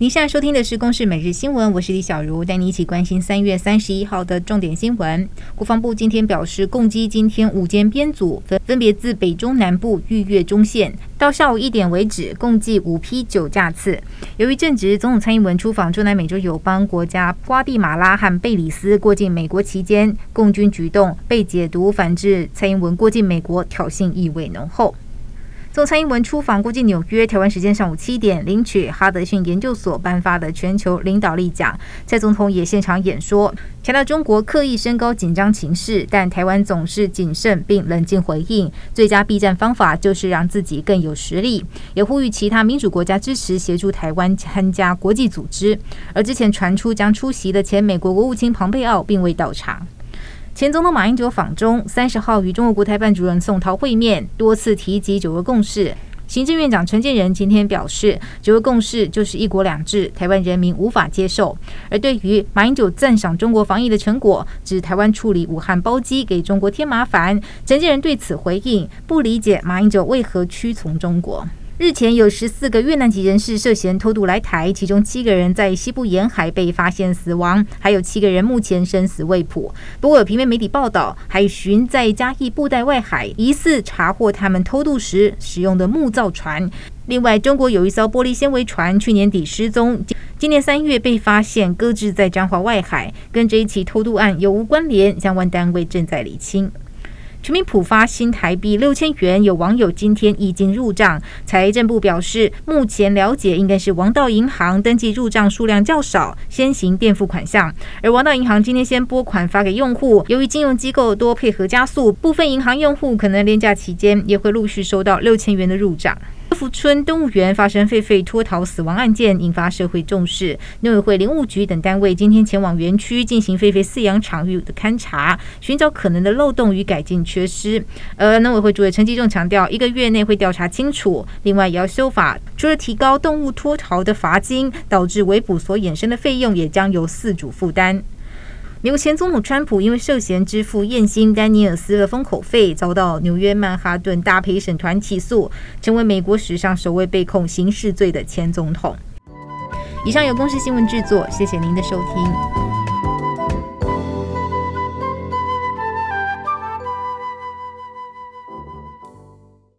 您现在收听的是《公视每日新闻》，我是李小茹，带你一起关心三月三十一号的重点新闻。国防部今天表示，共机今天五间编组分分别自北中南部逾越中线，到下午一点为止，共计五批九架次。由于正值总统蔡英文出访中南美洲友邦国家瓜地马拉和贝里斯过境美国期间，共军举动被解读反制蔡英文过境美国挑衅意味浓厚。从蔡英文出访过境纽约，台湾时间上午七点领取哈德逊研究所颁发的全球领导力奖。蔡总统也现场演说，强调中国刻意升高紧张情势，但台湾总是谨慎并冷静回应。最佳避战方法就是让自己更有实力，也呼吁其他民主国家支持协助台湾参加国际组织。而之前传出将出席的前美国国务卿庞佩奥并未到场。前总统马英九访中，三十号与中国国台办主任宋涛会面，多次提及九二共识。行政院长陈建仁今天表示，九二共识就是一国两制，台湾人民无法接受。而对于马英九赞赏中国防疫的成果，指台湾处理武汉包机给中国添麻烦，陈建仁对此回应，不理解马英九为何屈从中国。日前有十四个越南籍人士涉嫌偷渡来台，其中七个人在西部沿海被发现死亡，还有七个人目前生死未卜。不过有平面媒体报道，海巡在嘉义布袋外海疑似查获他们偷渡时使用的木造船。另外，中国有一艘玻璃纤维船去年底失踪，今年三月被发现搁置在彰化外海，跟这一起偷渡案有无关联？相关单位正在厘清。全民普发新台币六千元，有网友今天已经入账。财政部表示，目前了解应该是王道银行登记入账数量较少，先行垫付款项。而王道银行今天先拨款发给用户，由于金融机构多配合加速，部分银行用户可能连假期间也会陆续收到六千元的入账。福村动物园发生狒狒脱逃死亡案件，引发社会重视。农委会林务局等单位今天前往园区进行狒狒饲养场域的勘查，寻找可能的漏洞与改进缺失。而农委会主委陈吉仲强调，一个月内会调查清楚。另外，也要修法，除了提高动物脱逃的罚金，导致围捕所衍生的费用也将由饲主负担。美国前总统川普因为涉嫌支付燕星丹尼尔斯的封口费，遭到纽约曼哈顿大陪审团起诉，成为美国史上首位被控刑事罪的前总统。以上有公视新闻制作，谢谢您的收听。